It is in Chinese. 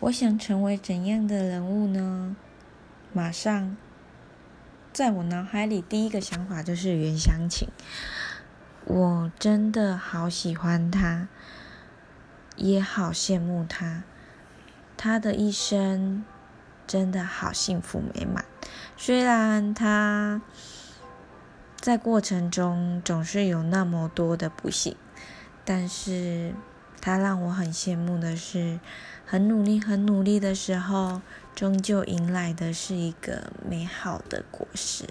我想成为怎样的人物呢？马上，在我脑海里第一个想法就是袁湘琴。我真的好喜欢她，也好羡慕她。她的一生真的好幸福美满。虽然她在过程中总是有那么多的不幸，但是他让我很羡慕的是，很努力、很努力的时候，终究迎来的是一个美好的果实。